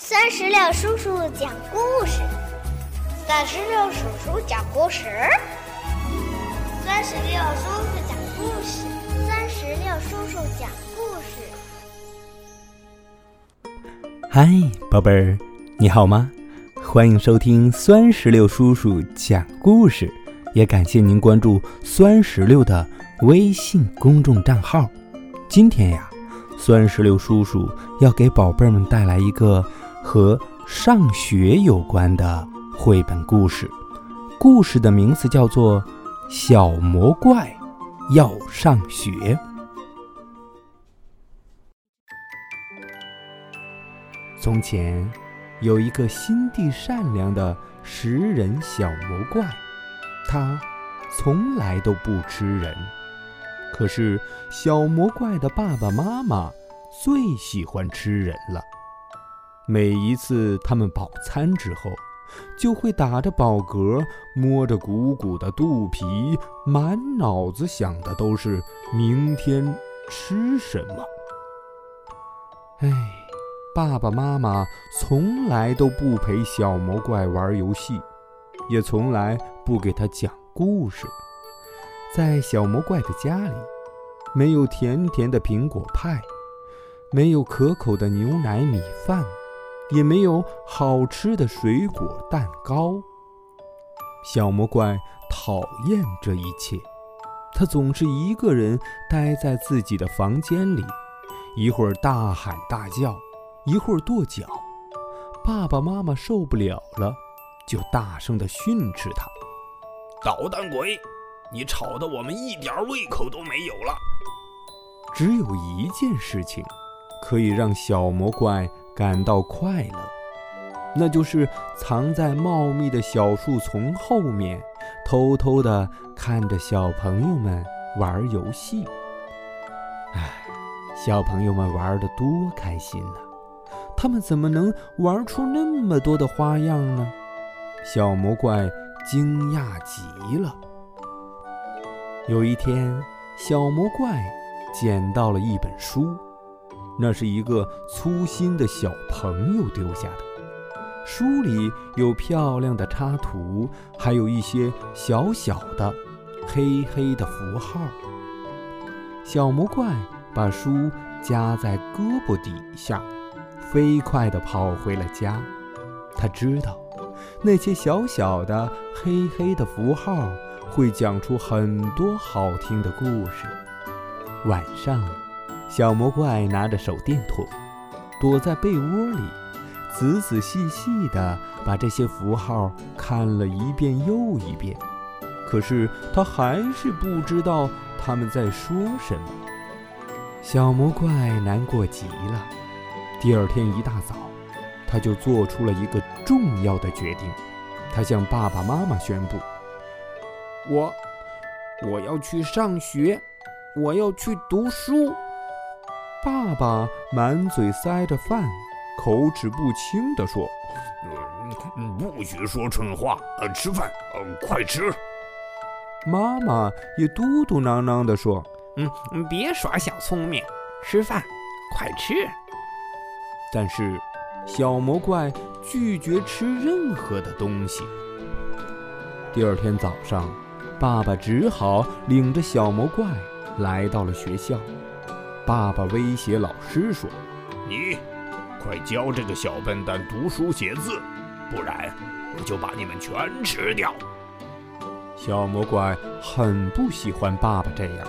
三十六叔叔讲故事，三十六叔叔讲故事，三十六叔叔讲故事，三十六叔叔讲故事。嗨，宝贝儿，你好吗？欢迎收听酸石榴叔叔讲故事，也感谢您关注酸石榴的微信公众账号。今天呀，酸石榴叔叔要给宝贝们带来一个。和上学有关的绘本故事，故事的名字叫做《小魔怪要上学》。从前有一个心地善良的食人小魔怪，他从来都不吃人。可是小魔怪的爸爸妈妈最喜欢吃人了。每一次他们饱餐之后，就会打着饱嗝，摸着鼓鼓的肚皮，满脑子想的都是明天吃什么。哎，爸爸妈妈从来都不陪小魔怪玩游戏，也从来不给他讲故事。在小魔怪的家里，没有甜甜的苹果派，没有可口的牛奶米饭。也没有好吃的水果蛋糕。小魔怪讨厌这一切，他总是一个人待在自己的房间里，一会儿大喊大叫，一会儿跺脚。爸爸妈妈受不了了，就大声地训斥他：“捣蛋鬼，你吵得我们一点胃口都没有了。”只有一件事情，可以让小魔怪。感到快乐，那就是藏在茂密的小树丛后面，偷偷地看着小朋友们玩游戏。唉，小朋友们玩得多开心呐！他们怎么能玩出那么多的花样呢？小魔怪惊讶极了。有一天，小魔怪捡到了一本书。那是一个粗心的小朋友丢下的。书里有漂亮的插图，还有一些小小的、黑黑的符号。小魔怪把书夹在胳膊底下，飞快地跑回了家。他知道，那些小小的、黑黑的符号会讲出很多好听的故事。晚上。小魔怪拿着手电筒，躲在被窝里，仔仔细细地把这些符号看了一遍又一遍。可是他还是不知道他们在说什么。小魔怪难过极了。第二天一大早，他就做出了一个重要的决定。他向爸爸妈妈宣布：“我，我要去上学，我要去读书。”爸爸满嘴塞着饭，口齿不清地说：“不许说蠢话，呃，吃饭，呃，快吃。”妈妈也嘟嘟囔囔地说：“嗯，别耍小聪明，吃饭，快吃。”但是小魔怪拒绝吃任何的东西。第二天早上，爸爸只好领着小魔怪来到了学校。爸爸威胁老师说：“你快教这个小笨蛋读书写字，不然我就把你们全吃掉。”小魔怪很不喜欢爸爸这样，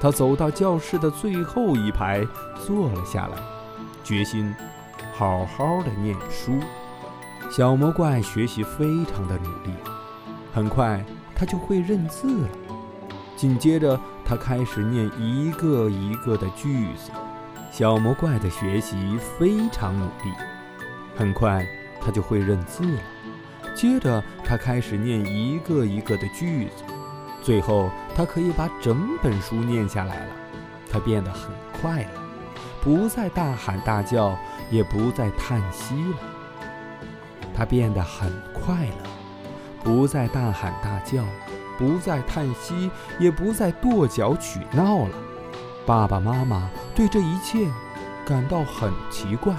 他走到教室的最后一排坐了下来，决心好好的念书。小魔怪学习非常的努力，很快他就会认字了。紧接着。他开始念一个一个的句子，小魔怪的学习非常努力，很快他就会认字了。接着他开始念一个一个的句子，最后他可以把整本书念下来了。他变得很快乐，不再大喊大叫，也不再叹息了。他变得很快乐，不再大喊大叫。不再叹息，也不再跺脚取闹了。爸爸妈妈对这一切感到很奇怪。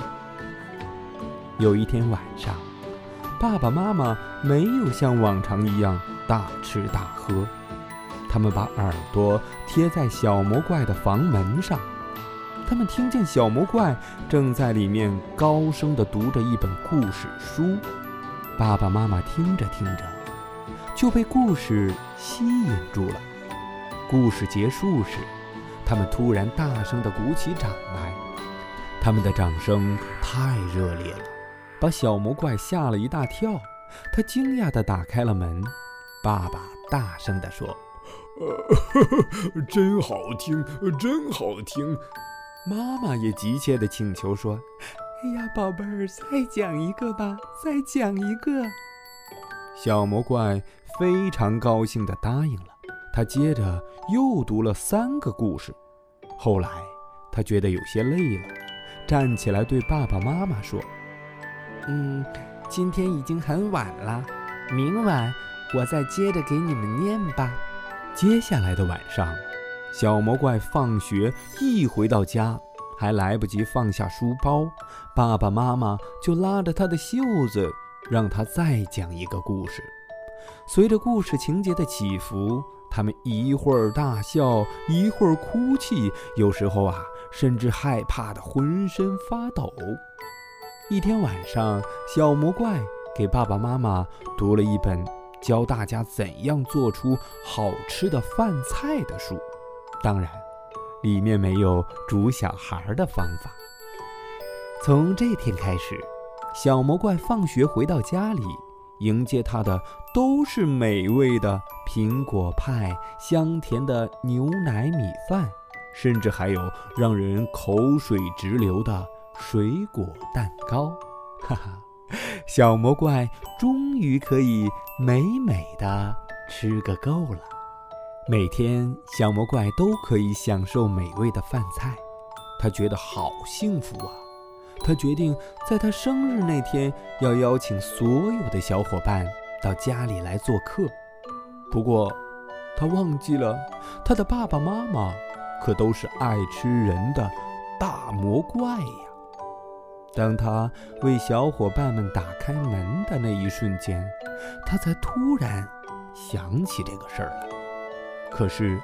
有一天晚上，爸爸妈妈没有像往常一样大吃大喝，他们把耳朵贴在小魔怪的房门上。他们听见小魔怪正在里面高声地读着一本故事书。爸爸妈妈听着听着，就被故事吸引住了。故事结束时，他们突然大声地鼓起掌来。他们的掌声太热烈了，把小魔怪吓了一大跳。他惊讶地打开了门。爸爸大声地说：“呃，真好听，真好听。”妈妈也急切地请求说：“哎呀，宝贝儿，再讲一个吧，再讲一个。”小魔怪非常高兴地答应了。他接着又读了三个故事。后来，他觉得有些累了，站起来对爸爸妈妈说：“嗯，今天已经很晚了，明晚我再接着给你们念吧。”接下来的晚上。小魔怪放学一回到家，还来不及放下书包，爸爸妈妈就拉着他的袖子，让他再讲一个故事。随着故事情节的起伏，他们一会儿大笑，一会儿哭泣，有时候啊，甚至害怕的浑身发抖。一天晚上，小魔怪给爸爸妈妈读了一本教大家怎样做出好吃的饭菜的书。当然，里面没有煮小孩的方法。从这天开始，小魔怪放学回到家里，迎接他的都是美味的苹果派、香甜的牛奶米饭，甚至还有让人口水直流的水果蛋糕。哈哈，小魔怪终于可以美美的吃个够了。每天，小魔怪都可以享受美味的饭菜，他觉得好幸福啊！他决定在他生日那天要邀请所有的小伙伴到家里来做客。不过，他忘记了他的爸爸妈妈可都是爱吃人的大魔怪呀！当他为小伙伴们打开门的那一瞬间，他才突然想起这个事儿了。可是，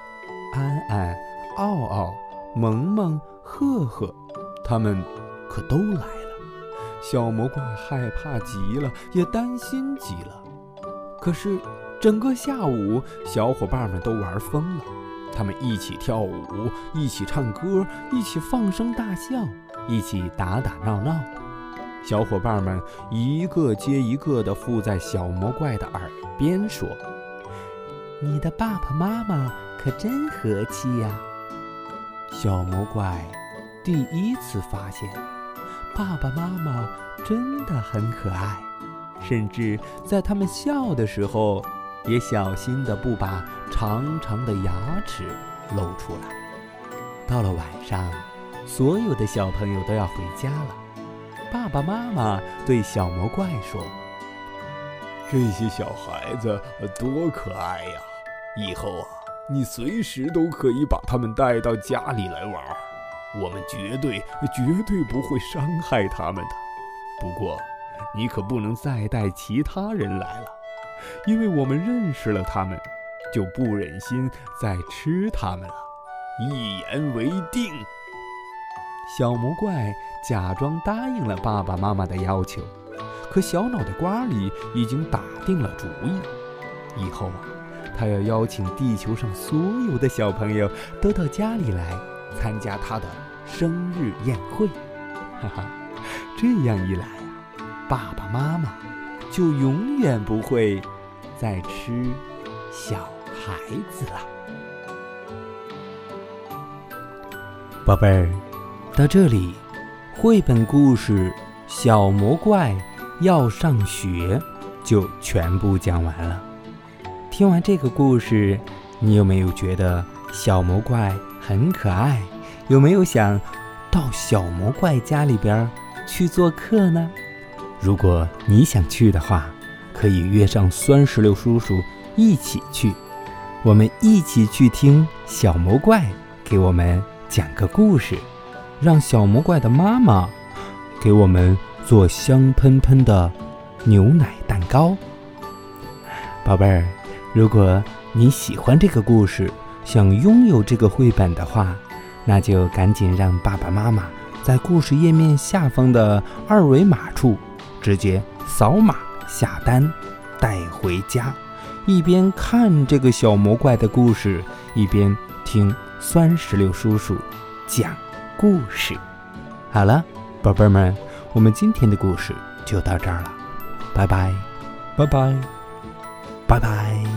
安安、奥奥、萌萌、赫赫，他们可都来了。小魔怪害怕极了，也担心极了。可是，整个下午，小伙伴们都玩疯了。他们一起跳舞，一起唱歌，一起放声大笑，一起打打闹闹。小伙伴们一个接一个地附在小魔怪的耳边说。你的爸爸妈妈可真和气呀！小魔怪第一次发现，爸爸妈妈真的很可爱，甚至在他们笑的时候，也小心的不把长长的牙齿露出来。到了晚上，所有的小朋友都要回家了，爸爸妈妈对小魔怪说：“这些小孩子多可爱呀！”以后啊，你随时都可以把他们带到家里来玩，我们绝对绝对不会伤害他们的。不过，你可不能再带其他人来了，因为我们认识了他们，就不忍心再吃他们了。一言为定。小魔怪假装答应了爸爸妈妈的要求，可小脑袋瓜里已经打定了主意，以后啊。他要邀请地球上所有的小朋友都到家里来参加他的生日宴会，哈哈，这样一来啊，爸爸妈妈就永远不会再吃小孩子了。宝贝儿，到这里，绘本故事《小魔怪要上学》就全部讲完了。听完这个故事，你有没有觉得小魔怪很可爱？有没有想到小魔怪家里边去做客呢？如果你想去的话，可以约上酸石榴叔叔一起去，我们一起去听小魔怪给我们讲个故事，让小魔怪的妈妈给我们做香喷喷的牛奶蛋糕。宝贝儿，如果你喜欢这个故事，想拥有这个绘本的话，那就赶紧让爸爸妈妈在故事页面下方的二维码处直接扫码下单，带回家，一边看这个小魔怪的故事，一边听酸石榴叔叔讲故事。好了，宝贝们，我们今天的故事就到这儿了，拜拜，拜拜，拜拜。